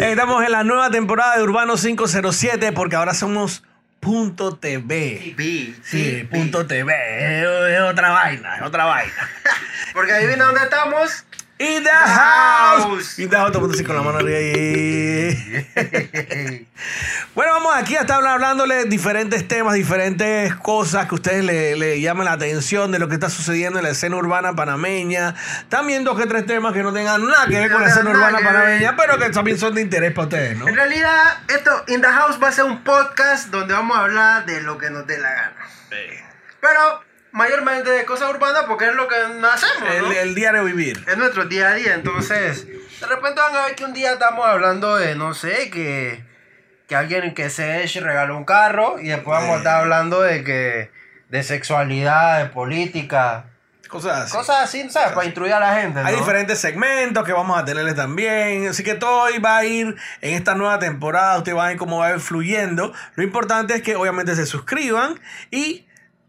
Estamos en la nueva temporada de Urbano 507 porque ahora somos punto TV. Vi, Sí, punto TV. Es, es otra vaina, es otra vaina. Porque adivina dónde estamos. In the house. house. In the house, todo el mundo así con la mano arriba ahí. Bueno, vamos aquí a estar hablándole diferentes temas, diferentes cosas que a ustedes le, le llamen la atención de lo que está sucediendo en la escena urbana panameña. También dos que tres temas que no tengan nada que ver con la escena urbana panameña, pero que también son de interés para ustedes, ¿no? En realidad, esto, In the House va a ser un podcast donde vamos a hablar de lo que nos dé la gana. Pero mayormente de cosas urbanas porque es lo que hacemos, ¿no? El, el diario vivir. Es nuestro día a día, entonces de repente van a ver que un día estamos hablando de, no sé, que, que alguien que se regaló un carro y después vamos a estar hablando de que de sexualidad, de política, Cosas así. cosas así, ¿sabes? Para instruir a la gente. Hay ¿no? diferentes segmentos que vamos a tenerles también. Así que todo va a ir en esta nueva temporada. Ustedes van a ver cómo va a ir fluyendo. Lo importante es que obviamente se suscriban y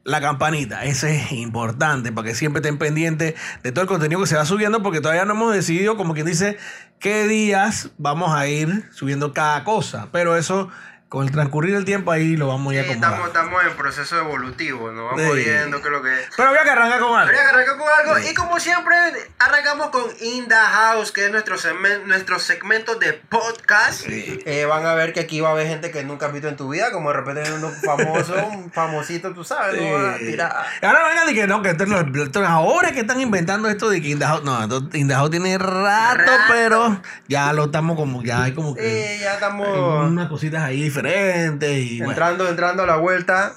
la campanita. Eso es importante para que siempre estén pendientes de todo el contenido que se va subiendo porque todavía no hemos decidido, como quien dice, qué días vamos a ir subiendo cada cosa. Pero eso, con el transcurrir del tiempo, ahí lo vamos a ir Sí, estamos, estamos en proceso evolutivo, ¿no? Vamos Sí. viendo qué es lo que es. Pero había que arrancar con algo. Habría que arrancar con algo. Sí. Y como siempre, arrancamos con In the House, que es nuestro, segmen- nuestro segmento de podcast. Sí. Eh, van a ver que aquí va a haber gente que nunca has visto en tu vida, como de repente uno famoso, un famosito, tú sabes, ¿no? Van a Sí. tirar. Y Ahora vengan de que no, que esto es lo- esto es ahora que están inventando esto de que Indahao, no, esto- Indahao tiene rato, Rato. pero ya lo estamos como, ya hay como que Sí, ya hay estamos unas cositas ahí diferentes y bueno. entrando, entrando a la vuelta.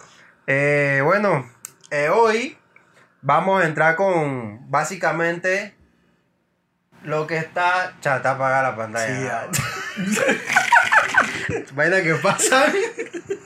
Eh, bueno, eh, hoy vamos a entrar con básicamente lo que está. Ya está apagada la pantalla. Vaina que pasa.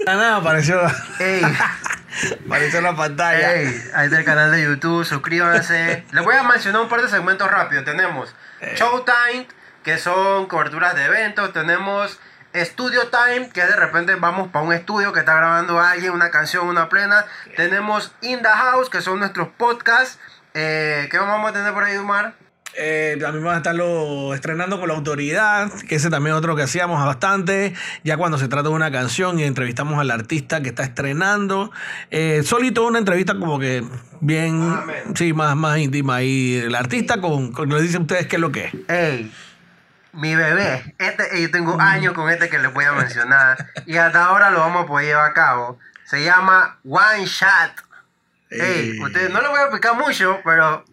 nada, apareció, Ey, apareció la pantalla. ey, ahí está el canal de YouTube, suscríbanse. Les voy a mencionar un par de segmentos rápidos. Tenemos Showtime, que son coberturas de eventos. Tenemos Studio Time, que de repente vamos para un estudio que está grabando alguien, una canción, una plena. Tenemos In the House, que son nuestros podcasts. Eh, ¿Qué vamos a tener por ahí, Umar? Eh, también van a estarlo estrenando con la autoridad, que ese también es otro que hacíamos bastante, ya cuando se trata de una canción y entrevistamos al artista que está estrenando. Eh, solito una entrevista como que bien, sí, más, más íntima. Y el artista con, con le dicen ustedes qué es lo que es. Ey, mi bebé, este, yo tengo años con este que les voy a mencionar y hasta ahora lo vamos a poder llevar a cabo. Se llama One Shot. Ey, Ey. ustedes no lo voy a explicar mucho, pero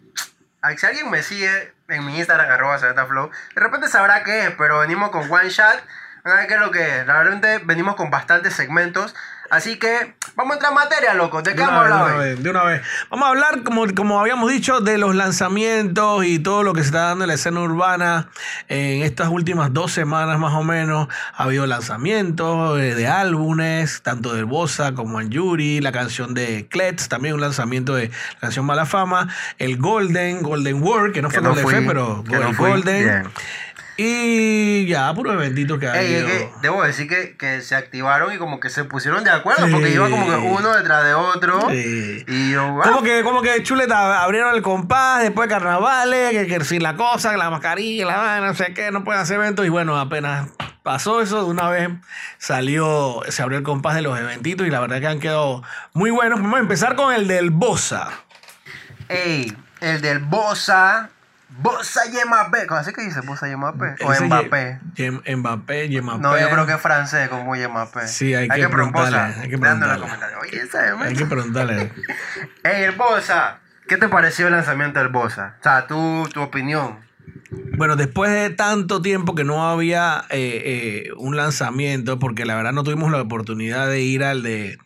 si alguien me sigue en mi Instagram, arroba Flow, de repente sabrá qué es, pero venimos con One Shot. A ver qué es lo que es. Realmente venimos con bastantes segmentos. Así que vamos a entrar en materia, loco. ¿De qué De vamos a hablar una hoy? vez, de una vez. Vamos a hablar, como, como habíamos dicho, de los lanzamientos y todo lo que se está dando en la escena urbana. En estas últimas dos semanas más o menos ha habido lanzamientos eh, de álbumes, tanto del Bossa como Anjuri, la canción de Klets, también un lanzamiento de la canción Mala Fama, el Golden, Golden World, que no Que fue no Golden fui, pero que no el fui. Golden. Bien. Y ya, puro eventito que ha Ey, es habido. que debo decir que, que se activaron y como que se pusieron de acuerdo, Sí. porque iba como que uno detrás de otro. Sí. Y yo, ah, Como que, como que chuleta, abrieron el compás, después carnavales, que, que si la cosa, que la mascarilla, la no sé qué, no pueden hacer eventos. Y bueno, apenas pasó eso, de una vez salió, se abrió el compás de los eventitos y la verdad que han quedado muy buenos. Vamos a empezar con el del Bosa. ey, el del Bosa, Bosa Yemapé. ¿Cómo así que dice Bosa Yemapé? O Mbappé. Yem- Yem- Mbappé, Yemapé. No, yo creo que es francés como Yemapé. Sí, hay que preguntarle, hay que preguntarle. Oye, man. Hay que preguntarle. Ey, el Bosa. ¿Qué te pareció el lanzamiento del Bosa? O sea, tu, tu opinión. Bueno, después de tanto tiempo que no había eh, eh, un lanzamiento, porque la verdad no tuvimos la oportunidad de ir al de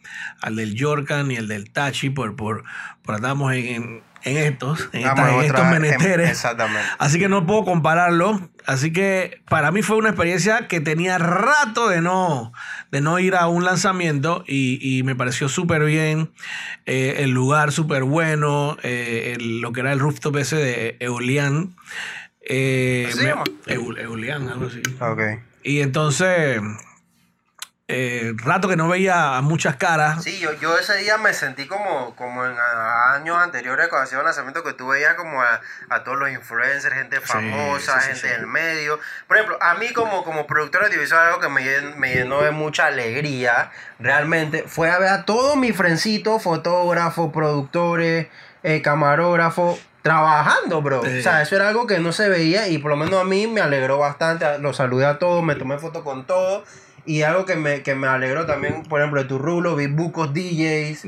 al del Yorkan y el del Tachi, por, por, por andábamos en, en, estos, en, estos menesteres. Exactamente. Así que no puedo compararlo. Así que para mí fue una experiencia que tenía rato de no, de no ir a un lanzamiento y, y me pareció súper bien. eh, el lugar súper bueno, eh, el- lo que era el rooftop ese de Eolian. Eh, ¿Así se me- llama? Eul- Eolian, algo así. Ok. Y entonces eh, rato que no veía muchas caras. Sí, yo, yo ese día me sentí como, como en a- años anteriores cuando hacía el lanzamiento que tú veías como a, a todos los influencers, gente famosa, sí, sí, gente sí. del medio. Por ejemplo, a mí como, como productor audiovisual algo que me, llen- me llenó de mucha alegría realmente fue a ver a todo mi frencito, fotógrafo, productores, eh, camarógrafo, trabajando, bro. Sí. O sea, eso era algo que no se veía y por lo menos a mí me alegró bastante. Los saludé a todos, me tomé foto con todos. Y algo que me, que me alegró también, por ejemplo, de tu rulo, vi bucos DJs,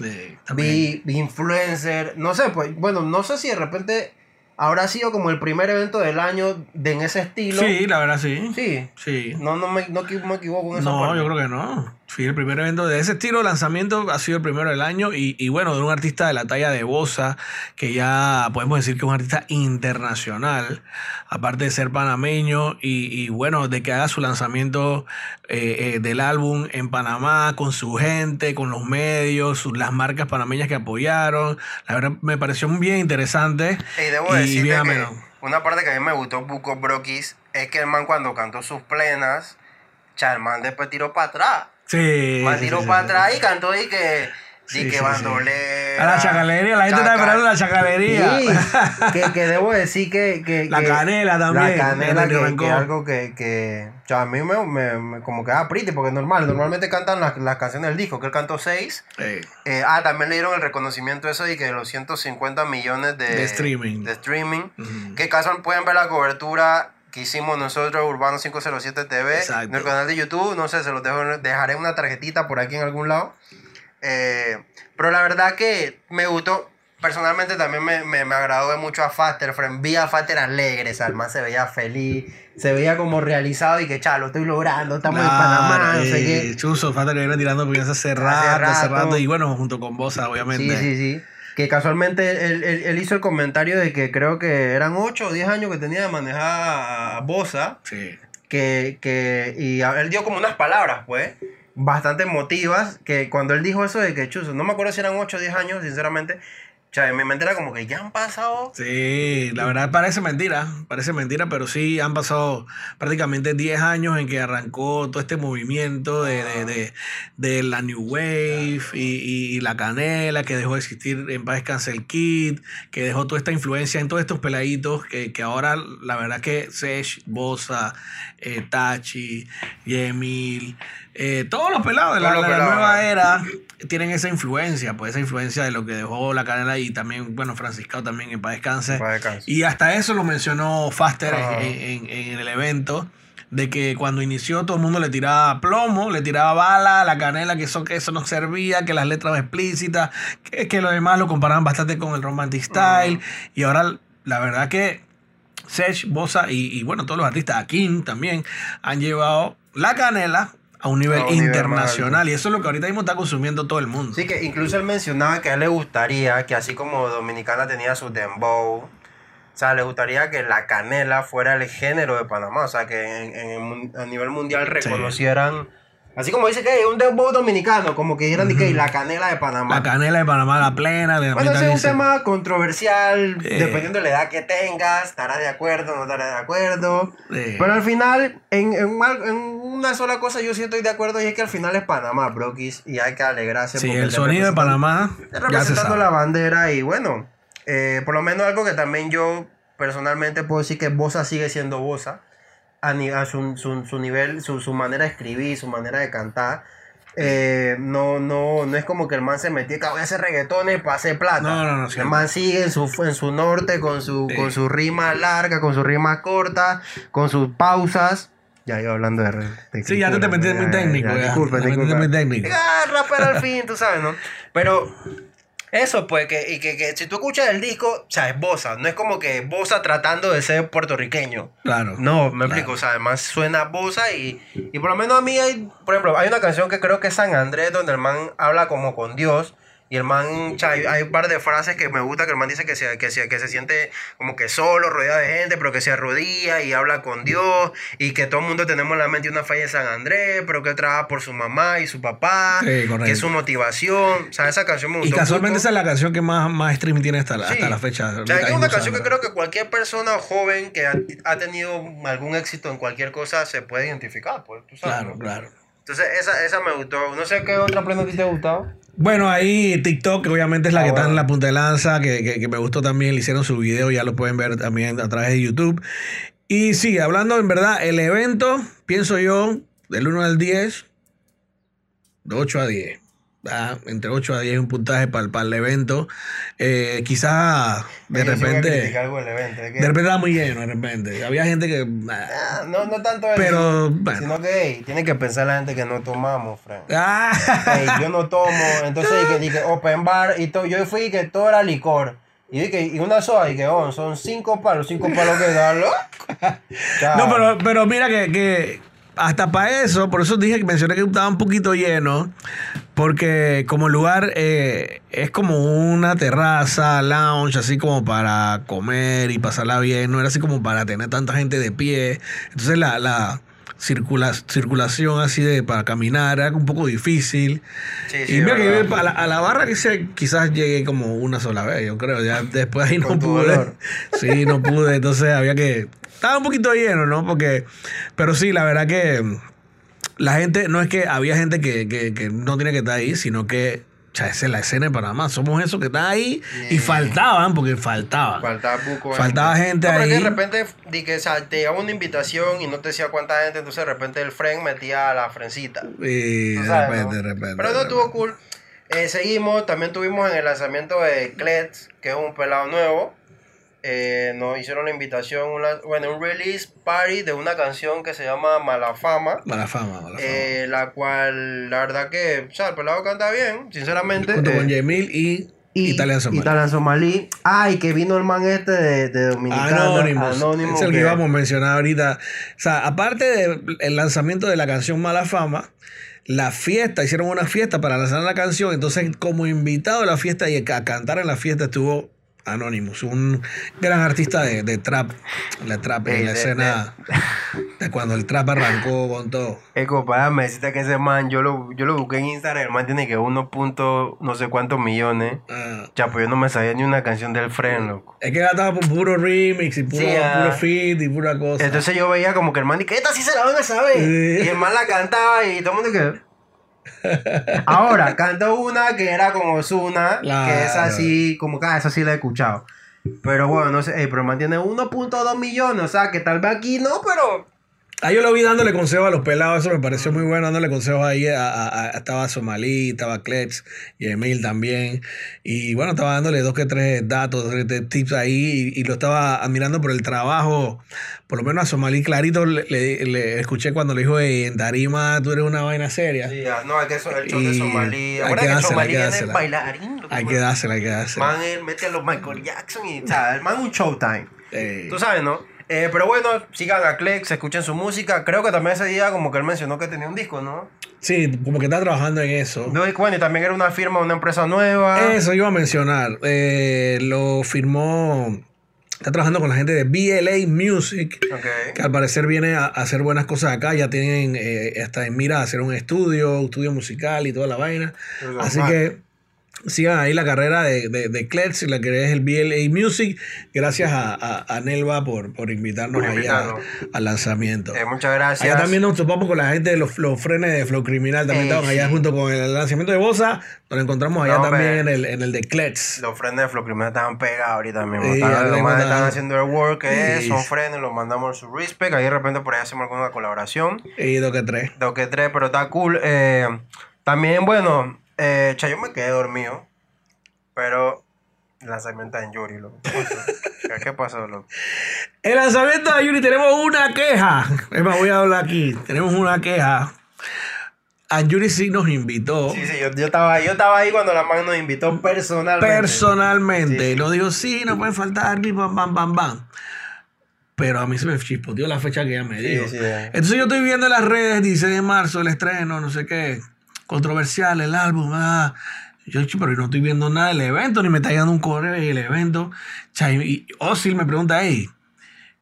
vi, vi influencer, no sé, pues, bueno, no sé si de repente habrá sido como el primer evento del año de en ese estilo. Sí, la verdad sí. Sí. Sí. No, no me, no me equivoco en esa No, parte. yo creo que no. Sí, el primer evento de ese estilo lanzamiento ha sido el primero del año y, y bueno, de un artista de la talla de Bosa, que ya podemos decir que es un artista internacional, aparte de ser panameño y, y bueno, de que haga su lanzamiento eh, eh, del álbum en Panamá con su gente, con los medios, sus- las marcas panameñas que apoyaron. La verdad me pareció bien interesante. Y debo y bien que una parte que a mí me gustó Buco Brokis es que el man cuando cantó sus plenas, cha, el man después tiró para atrás. Sí. El man sí, sí, para atrás y cantó y que, Sí, y que bandolera. A la chacalería, la gente está esperando la chacalería. Sí, que, que debo decir que, que- La que- canela también, La canela el que, que algo que, que o sea, a mí me, me- me- como que da pretty porque es normal, normalmente cantan las, las canciones del disco, que él cantó seis. Eh, ah, también le dieron el reconocimiento eso de que los 150 millones de, De streaming. de streaming. Ujú. Que caso pueden ver la cobertura que hicimos nosotros, Urbano 507 TV, Exacto. en el canal de YouTube. No sé, se los dejo, dejaré una tarjetita por aquí en algún lado. Eh, pero la verdad que me gustó. Personalmente también me, me, me agradó mucho a Faster, friend. Vi a Faster alegre, man se veía feliz, se veía como realizado y que, chalo, estoy logrando, estamos en Panamá, no sé eh, qué. Falta que viene tirando piezas hace rato, hace rato. rato. Y bueno, junto con Bosa, obviamente. Sí, sí, sí. Que casualmente él, él- él hizo el comentario de que creo que eran 8 o 10 años que tenía de manejar a Bosa. Sí. Que, que, y él dio como unas palabras, pues, bastante emotivas. Que cuando él dijo eso de que chuzo, no me acuerdo si eran 8 o 10 años, sinceramente. O sea, en mi mente como que ya han pasado. Sí, la verdad parece mentira, parece mentira, pero sí han pasado prácticamente 10 años en que arrancó todo este movimiento de, de, de, de la New Wave y, y- y la canela que dejó de existir en Paz Cancel Kid, que dejó toda esta influencia en todos estos peladitos que, que ahora la verdad que Sesh, Bosa, eh, Tachi, Yemil, eh, todos los pelados de la, nueva era tienen esa influencia, pues esa influencia de lo que dejó la canela y también, bueno, Franciscao también en paz descanse. Y hasta eso lo mencionó Faster en- Ajá. en, en- en el evento, de que cuando inició todo el mundo le tiraba plomo, le tiraba bala la canela, que eso, que eso no servía, que las letras explícitas, que, que los demás lo comparaban bastante con el Romantic Style. Y ahora, la verdad que Sech, Bosa y, y, bueno, todos los artistas, Akin también, han llevado la canela a un nivel A un nivel más internacional. y eso es lo que ahorita mismo está consumiendo todo el mundo. Sí, que incluso él mencionaba que a él le gustaría que así como Dominicana tenía su dembow, o sea, le gustaría que la canela fuera el género de Panamá, o sea, que en, en a nivel mundial reconocieran, así como dice que un dembow dominicano, como que dijeran de que la canela de Panamá. La canela de Panamá, la plena. De bueno, ese es un tema controversial, Eh. dependiendo de la edad que tengas, estarás de acuerdo, no estarás de acuerdo. Eh. Pero al final, en, en en una sola cosa yo sí estoy de acuerdo y es que al final es Panamá, Brokis, y hay que alegrarse. Sí, el sonido de Panamá representando la bandera y bueno, eh, por lo menos algo que también yo personalmente puedo decir que Bosa sigue siendo Bosa a, a su, su- su nivel, su, su manera de escribir, su manera de cantar. Eh, no, no, no es como que el man se metió que voy a hacer reggaetones para hacer plata. No, no, no, El man sigue en su, en su norte con su, Sí. con su rima larga, con su rima corta, con sus pausas. Ya iba hablando de, de Sí, ya tú te metiste ya, muy ya, técnico. ya, ya. disculpen, Te metiste disculpen. muy técnico. Ah, rapper al fin, tú sabes, ¿no? Pero eso, pues, que, y que, que si tú escuchas el disco, o sea, es Bosa. No es como que Bosa tratando de ser puertorriqueño. Claro. No, me Claro. explico. O sea, además suena Bosa y, y por lo menos a mí hay, por ejemplo, hay una canción que creo que es San Andrés, donde el man habla como con Dios. Y el man, sea, hay, hay un par de frases que me gusta, que el man dice que se, que, se, que se siente como que solo, rodeado de gente, pero que se arrodilla y habla con Dios. Y que todo el mundo tenemos en la mente una falla de San Andrés, pero que trabaja por su mamá y su papá. Sí, que es su motivación. O sea, esa canción me Y gustó. casualmente mucho. esa es la canción que más, más streaming tiene hasta la, Sí. hasta la fecha. O sea, que es una canción que creo que cualquier persona joven que ha, ha tenido algún éxito en cualquier cosa se puede identificar, pues, tú sabes. Claro, ¿no? claro. Entonces, esa, esa me gustó. No sé qué otra prenda a ti te ha gustado. Bueno, ahí TikTok, que obviamente es la Ah, que está en la punta de lanza, que, que- que me gustó también, le hicieron su video, ya lo pueden ver también a través de YouTube. Y sí, hablando en verdad, el evento, pienso yo, del 1 al 10, de 8 a 10. ¿Verdad? Entre 8 a 10 un puntaje para, el- para el evento. Eh, quizás de repente, algo del evento. es que- de repente estaba muy lleno, de repente. Había gente que... ah, Ah, no, no tanto eso. Pero, bueno. Sino que hey, tiene que pensar la gente que no tomamos, Frank. ah, Ey, yo no tomo, entonces dije, dije open bar y todo, yo fui y que todo era licor. Y dije, y una soda, y que oh, son cinco palos, cinco palos que darlo. No, pero, pero mira que, que hasta para eso, por eso dije que mencioné que estaba un poquito lleno, porque como lugar eh, es como una terraza, lounge, así como para comer y pasarla bien, no era así como para tener tanta gente de pie. Entonces la, la circula- circulación así de para caminar era un poco difícil. Sí, sí, y mira que a la, a la barra que se, quizás llegué como una sola vez, yo creo. Ya después ahí no pude. dolor. Sí, no pude. Entonces había que. Estaba un poquito lleno, ¿no? Porque. Pero sí, la verdad que. La gente. No es que había gente que, que, que no tiene que estar ahí, sino que. Esa es la escena de Panamá. Somos esos que están ahí y faltaban, porque faltaban. Faltaba buco Faltaba gente No, ahí. de repente di que, o sea, te llegaba una invitación y no te decía cuánta gente, entonces de repente el friend metía a la frencita. Y de sabes, repente, ¿no? de repente. Pero de no estuvo cool. Eh, seguimos, también tuvimos en el lanzamiento de Klets, que es un pelado nuevo. Eh, nos hicieron la invitación, una- bueno, un release party de una canción que se llama Mala Fama. Mala fama, mala fama. eh, la cual, la verdad que, o sea, el pelado canta bien, sinceramente. Junto eh, con Yemil y, y Italian Somali. Italian Somalí. Ay, que vino el man este de, de Dominicana. Anonymous. Anonymous, es el que que- íbamos a mencionar ahorita. O sea, aparte del lanzamiento de la canción Mala Fama, la fiesta, hicieron una fiesta para lanzar la canción. Entonces, como invitado a la fiesta y a cantar en la fiesta estuvo Anonymous, un gran artista de, de trap. La trap en la de- escena de cuando el trap arrancó con todo. Eh, compadre, me deciste que ese man, yo lo, yo lo busqué en Instagram, el man tiene que uno punto no sé cuántos millones. Ah, pues yo no me sabía ni una canción del Friend, loco. es que estaba por puro remix y puro, Sí, ah. puro feed y pura cosa. Entonces yo veía como que el man dice, esta sí se la van a saber. Sí. Y el man la cantaba y todo el mundo que... Ahora, cantó una que era como Zuna, que es Claro. así, como que ah, esa sí la he escuchado. Pero bueno, no sé, ey, pero el man tiene 1.2 millones, o sea, que tal vez aquí no, pero... Ah, yo lo vi dándole consejos a los pelados, eso me pareció muy bueno, dándole consejos ahí. A, a- a- estaba Somalí, estaba Klets y Emil también. Y bueno, estaba dándole dos que tres datos, dos que tres tips ahí y, y lo estaba admirando por el trabajo. Por lo menos a Somalí clarito le, le- le escuché cuando le dijo, "Ey, en Tarima tú eres una vaina seria. Sí, ah, no, es que eso, el show de Somalí. Acuérdate que que dársela, Somalí es el bailarín. Hay que dársela, hay que dársela. Man, él mete a los Michael Jackson y, o sea, el man un showtime. Tú sabes, ¿no? Eh, pero bueno, sigan a Klex, escuchen su música. Creo que también ese día como que él mencionó que tenía un disco, ¿no? Sí, como que está trabajando en eso. Bueno, y también era una firma, una empresa nueva. Eso iba a mencionar. Eh, lo firmó. Está trabajando con la gente de BLA Music. Ok. que al parecer viene a, hacer buenas cosas acá. Ya tienen eh, hasta en mira hacer un estudio, estudio musical y toda la vaina. Así que sigan ahí la carrera de, de, de Klets, la que es el BLA Music. Gracias a, a, a Nelva por, por invitarnos Por ahí al lanzamiento. Eh, muchas gracias. Allá también nos topamos con la gente de los, los frenes de Flow Criminal. También Eh, estaban allá sí. junto con el lanzamiento de Bosa. Nos encontramos allá No, también en el, en el de Klets. Los frenes de Flow Criminal estaban pegados ahorita mismo. Sí, ya los mandaron. están haciendo el work que es, Sí. son frenes, los mandamos su respect. Ahí de repente por ahí hacemos alguna colaboración. Y dos que tres. Dos que tres, pero está cool. Eh, también, bueno, eh, cha, yo me quedé dormido. Pero el lanzamiento en Yuri, loco. ¿Qué pasó? ¿Qué pasó, loco? El lanzamiento de Yuri tenemos una queja. Es más, voy a hablar aquí. Tenemos una queja. A Yuri sí nos invitó Sí, sí, yo, yo, estaba, yo estaba ahí cuando la man nos invitó personalmente. personalmente. Sí, sí. Nos dijo, sí, no pueden faltar, y bam, bam, bam, bam. Pero a mí se me chispoteó la fecha que ella me dijo. sí. Entonces yo estoy viendo en las redes, dice de marzo, el estreno, no sé qué, controversial, el álbum, ah. Yo, "Chi, pero no estoy viendo nada del evento, ni me está llegando un correo y el evento. Y, Osil me pregunta, hey,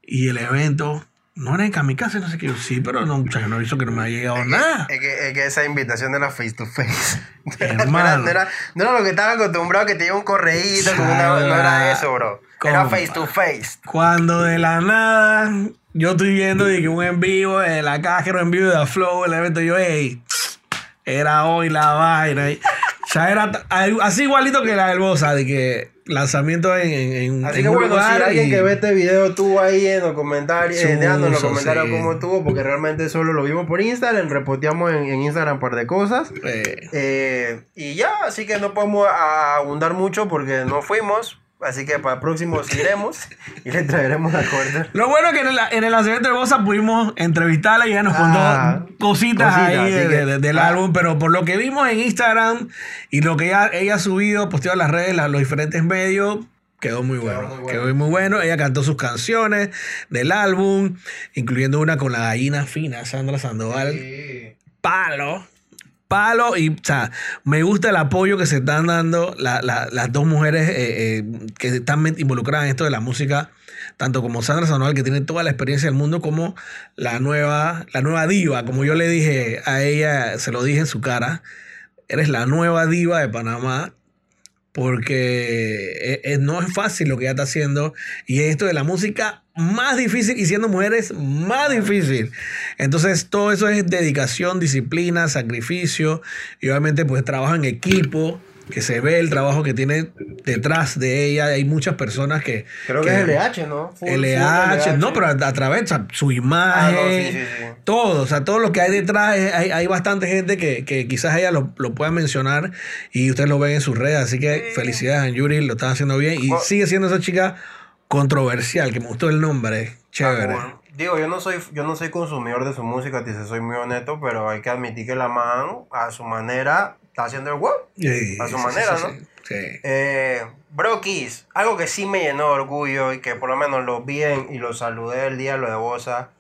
y el evento, no era en Kamikaze, no sé qué. Yo, sí, pero no, yo no he visto que no me ha llegado nada. Es que, es que esa invitación era face to face. No era, no era- no era lo que estaba acostumbrado que te lleva un correíto con una, no era eso, bro. Era Compa. face to face. Cuando de la nada yo estoy viendo de que un en vivo, de la caja, un en vivo de Flow, el evento, yo, hey, era hoy la vaina. y- ya era t- así igualito que la del Bosa, de que lanzamiento en, en, Así en que un bueno, si lugar alguien y- que ve este video tuvo ahí en los comentarios, eh, en los comentarios sí. cómo estuvo, porque realmente solo lo vimos por Instagram, reposteamos en, en Instagram un par de cosas. eh, Eh, y ya, así que no podemos abundar mucho porque no fuimos. Así que para el próximo iremos y le traeremos la corte. Lo bueno es que en el, en el lanzamiento de Bosa pudimos entrevistarla y ella nos Ah, contó cositas, cositas, ahí así de- que- de- del ah. álbum, pero por lo que vimos en Instagram y lo que ella, ella ha subido, posteado en las redes, la- los diferentes medios, quedó muy bueno. muy bueno. Quedó muy bueno. Ella cantó sus canciones del álbum, incluyendo una con la gallina fina, Sandra Sandoval. Palo. Palo y, o sea, me gusta el apoyo que se están dando la- la- las dos mujeres eh, eh, que están involucradas en esto de la música, tanto como Sandra Sandoval, que tiene toda la experiencia del mundo, como la nueva, la nueva diva, como yo le dije a ella, se lo dije en su cara, eres la nueva diva de Panamá, porque eh, eh, no es fácil lo que ella está haciendo, y esto de la música más difícil y siendo mujeres más difícil. Entonces todo eso es dedicación, disciplina, sacrificio y obviamente pues trabajo en equipo, que se ve el trabajo que tiene detrás de ella. Hay muchas personas que... Creo que, es LH, ¿no? Full, full LH, no, pero a, a través, o sea, su imagen, Ah, no, sí, sí, sí. todo, o sea, todo lo que hay detrás, hay, hay bastante gente que, que quizás ella lo, lo pueda mencionar y ustedes lo ven en sus redes, así que felicidades a Yuri, lo están haciendo bien y Oh. sigue siendo esa chica controversial, que me gustó el nombre, chévere. Ah, bueno. Digo, yo no soy yo no soy consumidor de su música, te soy muy honesto, pero hay que admitir que la man a su manera está haciendo el. Sí, A su sí, manera, sí, ¿no? sí, sí. Eh, Brokis, algo que sí me llenó de orgullo y que por lo menos lo vi en- y lo saludé el día de lo de Bosa,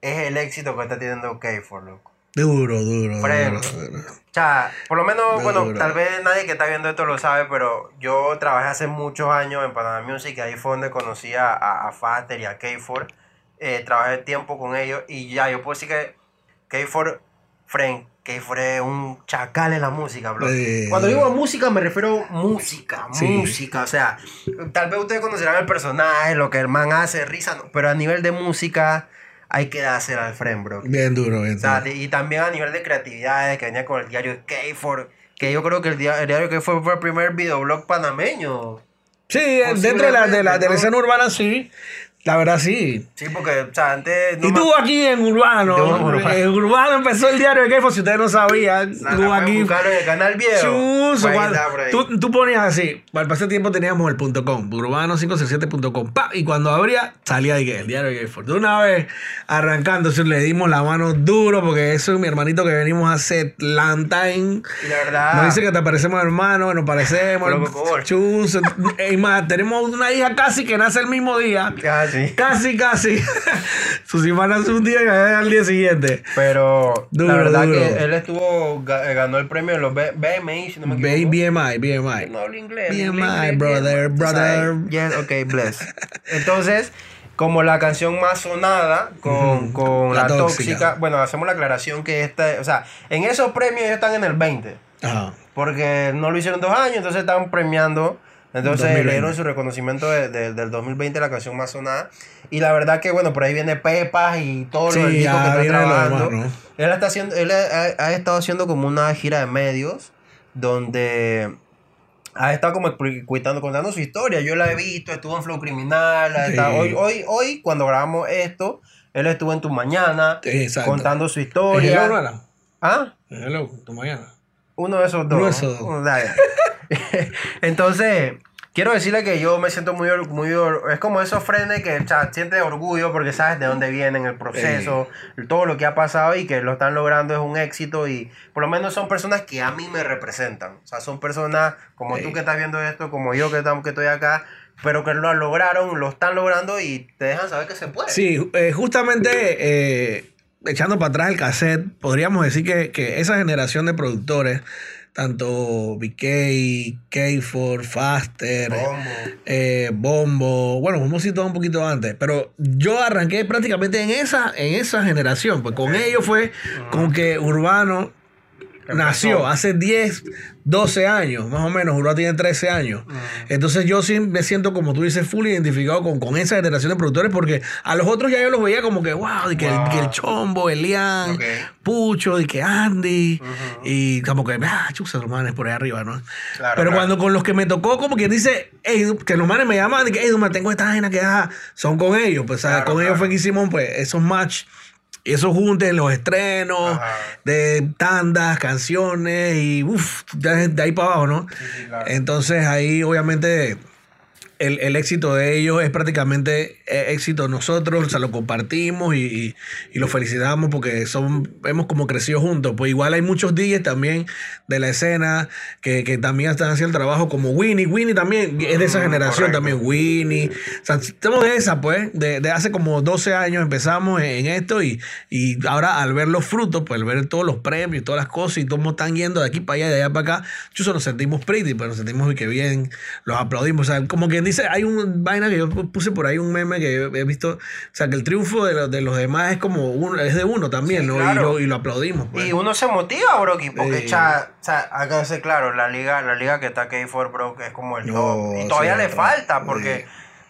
es el éxito que está teniendo K4, loco. Duro, duro, duro, duro. O sea, por lo menos, Duro, bueno, duro. tal vez nadie que está viendo esto lo sabe, pero yo trabajé hace muchos años en Panamá Music, ahí fue donde conocí a, a, Faster y a K4. Eh, trabajé tiempo con ellos y ya, yo puedo decir que K4, Frank, K4 es un chacal en la música, bro. Eh. Cuando digo música me refiero a música, Sí. música, o sea, tal vez ustedes conocerán el personaje, lo que el man hace, risa, no, pero a nivel de música hay que dársela al friend, bro. Bien duro, bien O sea, duro. y también a nivel de creatividad, que venía con el diario K4, que yo creo que el, dia- el diario K4 fue el primer videoblog panameño. Sí, dentro de la, de la, de la escena urbana sí, la verdad sí. Sí, porque, o sea, antes... no y me- tú aquí en Urbano, en Urbano. en Urbano empezó el diario de Kefo, si ustedes no sabían, tú aquí en el canal viejo. Por ahí. tú, tú ponías así, al pasar tiempo teníamos el punto .com, urbano567.com, pa, y cuando abría salía el diario de Gayford. De una vez arrancando, le dimos la mano duro porque eso es mi hermanito que venimos hace time. Y la verdad... Nos dice que te parecemos hermanos, nos parecemos. Chuzo. Es más, tenemos una hija casi que nace el mismo día. Ah, sí. Casi, casi. Sus hermanas un día y al día siguiente. Pero Duro, la verdad duro. que él estuvo, eh, ganó el premio de los B- BMI, si no me equivoco. BMI, BMI. No hablo inglés. BMI, inglés, brother, brother. Yes, ok, bless. Entonces, como la canción más sonada con, con La la, tóxica. tóxica. bueno, hacemos la aclaración que esta, o sea, en esos premios ellos están en el 20, Ajá. porque no lo hicieron dos años, entonces están premiando. Entonces 2020. le dieron su reconocimiento de- de- del 2020, la canción más sonada. Y la verdad que, bueno, por ahí viene Pepas y todo Sí, lo que está trabajando. demás, Él, está haciendo, él ha, ha estado haciendo como una gira de medios donde ha estado como cuitando, contando su historia. Yo la he visto, estuvo en Flow Criminal. ha Sí. estado- hoy, hoy, hoy, cuando grabamos esto, él estuvo en Tu Mañana exacto. contando su ¿Es historia. Hello, no era? ¿Ah? ¿Es Hello, tu mañana. Uno de esos dos. Uno de esos dos. Entonces, quiero decirle que yo me siento muy, muy es como esos frenes que o sea, sientes orgullo porque sabes de dónde vienen, el proceso, todo lo que ha pasado y que lo están logrando es un éxito y por lo menos son personas que a mí me representan. O sea, son personas como Sí. tú que estás viendo esto, como yo que, que estoy acá, pero que lo lograron, lo están logrando y te dejan saber que se puede. Sí, eh, justamente eh, echando para atrás el cassette, podríamos decir que, que esa generación de productores, tanto BK, K4, Faster, Bombo. eh, Bombo, bueno, Bombo sí todo un poquito antes, pero yo arranqué prácticamente en esa, en esa generación, pues con ellos fue con que Urbano nació hace 10, 12 años, más o menos. Uruguay tiene 13 años. Entonces yo sí me siento, como tú dices, full identificado con, con esa generación de productores porque a los otros ya yo los veía como que, wow, de que, El, que el Chombo, Elian. Pucho, de que Andy, y como que, ah, chusa, los manes por ahí arriba, ¿no? Claro, Pero claro. cuando con los que me tocó, como que dice, "Ey, que los manes me llaman, de que, hey, me tengo esta vaina que ah, son con ellos, pues, con ellos fue que hicimos, pues, esos match. Esos juntes, los estrenos, Ajá. de tandas, canciones y uff, de, de ahí para abajo, ¿no? sí, claro. Entonces ahí obviamente el, el éxito de ellos es prácticamente eh, éxito nosotros, o sea, lo compartimos y, y- y lo felicitamos porque son, hemos como crecido juntos. Pues igual hay muchos DJs también de la escena que, que también están haciendo el trabajo como Winnie. Winnie también es de esa Mm, generación correcto. también, Winnie. O sea, estamos de esa, pues, de, de hace como 12 años empezamos en esto y, y ahora al ver los frutos, pues al ver todos los premios y todas las cosas y cómo están yendo de aquí para allá, de allá para acá, chuso, nos sentimos pretty, pero nos sentimos que bien, los aplaudimos. O sea, como quien dice, hay un vaina que yo puse por ahí, un meme que he visto, o sea, que el triunfo de, los- de los demás es como uno, es de uno también, Sí, ¿no? claro. Y, lo, y lo aplaudimos. Pues. Y uno se motiva, Broki, porque cha- o sea, acá ser claro, la liga, la liga que está K4, bro, que es como el No, top. Y todavía sí, le falta, porque.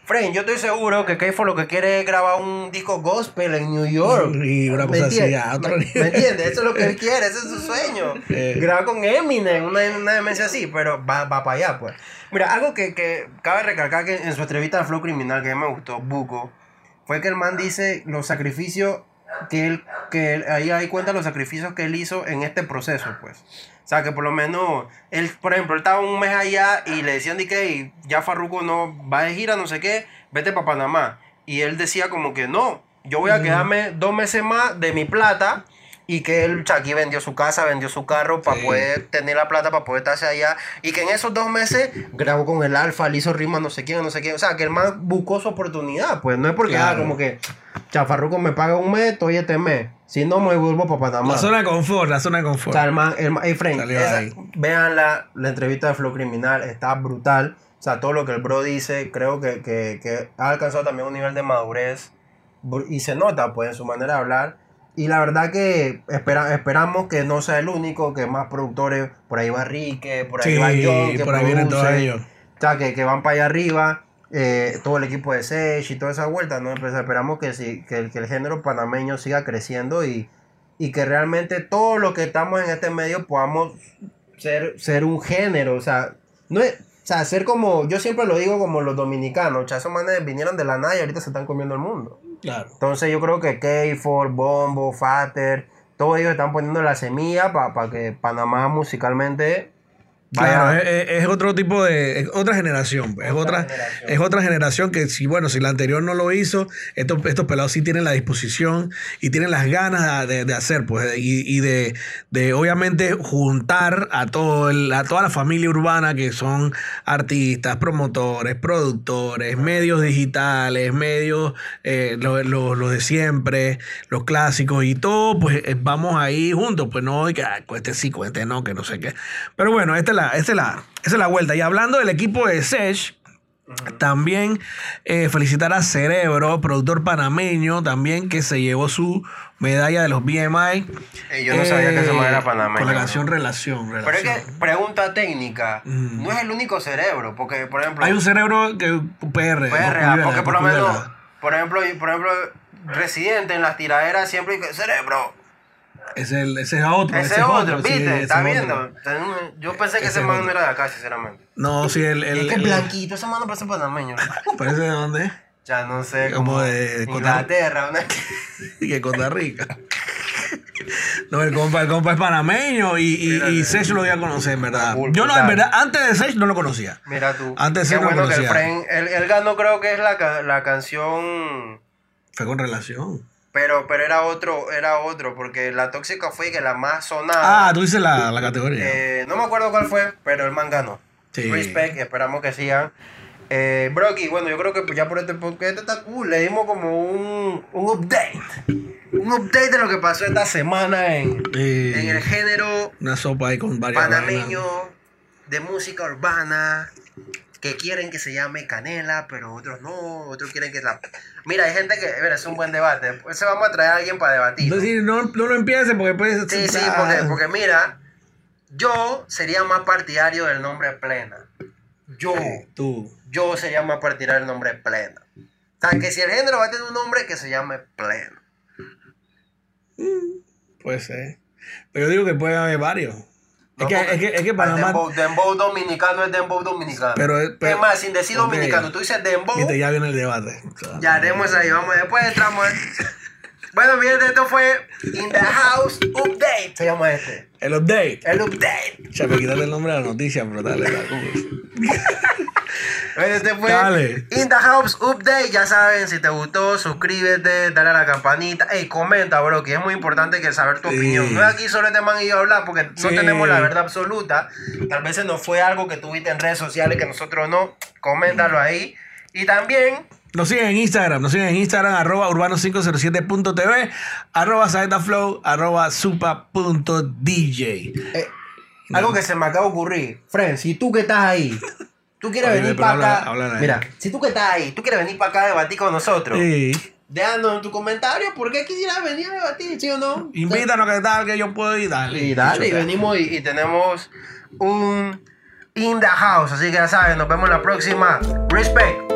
Fren, yo estoy seguro que K4 lo que quiere es grabar un disco gospel en New York. Y una ¿Me cosa así, entiendes? a otro ¿Me, nivel. me entiendes? Eso es lo que él quiere, ese es su sueño. Eh. Grabar con Eminem, una, una demencia así, pero va, va para allá, pues. Mira, algo que, que cabe recalcar que en su entrevista al Flow Criminal, que a mí me gustó, Buco, fue que el man dice los sacrificios que él, que ahí hay cuenta los sacrificios que él hizo en este proceso, pues. O sea, que por lo menos, él, por ejemplo, él estaba un mes allá y le decían de que ya Farruko no va de gira, no sé qué, vete para Panamá. Y él decía como que no, yo voy a quedarme dos meses más de mi plata y que él aquí vendió su casa, vendió su carro para Sí. poder tener la plata, para poder estarse allá. Y que en esos dos meses grabó con el Alfa, le hizo rimas, no sé quién, no sé quién. O sea, que el man buscó su oportunidad, pues no es porque, ah, Claro. como que, Chafarruco me paga un mes, estoy este mes. Si no, me vuelvo para Panamá. La zona de confort, la zona de O confort. sea, el man, el man- ey, friend, Salió esa- vean la, la entrevista de Flow Criminal, está brutal. O sea, todo lo que el bro dice, creo que, que, que ha alcanzado también un nivel de madurez y se nota, pues, en su manera de hablar. Y la verdad que espera, esperamos que no sea el único, que más productores, por ahí va Rique, por ahí Sí, va John, que por ahí vienen todos ellos. O sea, que, que van para allá arriba, eh, todo el equipo de Sage y toda esa vuelta, ¿no? Pues esperamos que, que, el, que el género panameño siga creciendo y, y que realmente todos los que estamos en este medio podamos ser, ser un género, o sea, no es, o sea, ser como, yo siempre lo digo como los dominicanos, esos manes vinieron de la nada y ahorita se están comiendo el mundo. Claro. Entonces yo creo que K4, Bombo, Fater, todos ellos están poniendo la semilla para que Panamá musicalmente. Claro, es, otro tipo de. Es otra generación. Es Otra generación. es otra generación que, si bueno, si la anterior no lo hizo, estos, estos pelados sí tienen la disposición y tienen las ganas de, de hacer, pues, y, y de, de obviamente juntar a, todo el- a toda la familia urbana que son artistas, promotores, productores, medios digitales, medios, eh, los lo, lo de siempre, los clásicos y todo, pues eh, vamos ahí juntos, pues no, y que ah, cueste sí, cueste no, que no sé qué. Pero bueno, esta es la, esta es la, esa es la vuelta. Y hablando del equipo de Sech, también eh, felicitar a Cerebro, productor panameño, también que se llevó su medalla de los BMI. Yo no sabía que ese man era panameño, Con la canción Relación. Pero es que, pregunta técnica, Mm. no es el único cerebro, porque por ejemplo, Hay un cerebro que PR. PRA, Cuyuela, porque por lo menos, por ejemplo, por ejemplo, Residente en las tiraderas siempre dice, cerebro, Ese, es el- ese es otro. ese es otro, sí, ¿viste? ese ¿Estás es viendo? Yo pensé que Ese ese es man otro. no era de acá, sinceramente. No, sí, el. El, es que el- blanquito, ese man no parece panameño. Parece de dónde? ya no sé, Como como, de- de Costa- Inglaterra, una... Y que Costa Rica. No, el compa, el compa es panameño y, y, Mira, y mira. Sech lo voy a conocer, en verdad. Yo no, en verdad, antes de Sech no lo conocía. Mira tú. Antes Qué sí lo bueno que el conocía. Fren, él, él ganó creo que es la, la canción... Fue con relación. Pero, pero era otro, era otro, porque la tóxica fue que la más sonada. Ah, tú dices la, la categoría. Eh, no me acuerdo cuál fue, pero el man ganó. Sí. Respect, esperamos que sigan. Eh, Brocky, bueno, yo creo que ya por este podcast este está cool. Le dimos como un, un update. Un update de lo que pasó esta semana en, Sí. en el género Una sopa ahí con varias panameño vainas. de música urbana. Que quieren que se llame Canela, pero otros no. Otros quieren que la. Mira, hay gente que. Mira, es un buen debate. Se vamos a traer a alguien para debatir. Entonces, no, no lo empieces porque puedes. Sí, sí, porque, porque mira, Yo sería más partidario del nombre plena. Yo, Tú. yo sería más partidario del nombre plena. O sea, que si el género va a tener un nombre que se llame pleno. Puede ser. Pero yo digo que puede haber varios. Es, que, es, que, es que Panamá. Dembow, dembow dominicano es dembow dominicano. Pero- pero- es más, sin decir dominicano, tú dices dembow. Viste, ya viene el debate. O sea, Ya haremos ahí, vamos, después entramos. bueno, bien, esto fue In the House Update. Se llama este. El update. El update. Ya me quitaste el nombre de la noticia, pero dale, dale. Bueno, este fue Dale. In the House Update. Ya saben, si te gustó, suscríbete, dale a la campanita. Ey, comenta, bro, que es muy importante que saber tu Sí. opinión. No es aquí solo este man y yo hablar porque no tenemos la verdad absoluta. Tal vez nos fue algo que tuviste en redes sociales que nosotros no. Coméntalo ahí. Y también Nos siguen en Instagram, nos siguen en Instagram, arroba urbano507.tv, arroba saetaflow, arroba supa.dj. Eh, algo que se me acaba de ocurrir. Fren, si tú que estás ahí, tú quieres Oye, venir para habla- acá. habla. Mira, si tú que estás ahí, tú quieres venir para acá a debatir con nosotros. Sí. Déjanos en tu comentario por qué quisieras venir a debatir, ¿sí o no? Invítanos que tal, que yo puedo ir, dale. Y dale, y venimos y, y tenemos un In the House. Así que ya saben, nos vemos la próxima. Respect.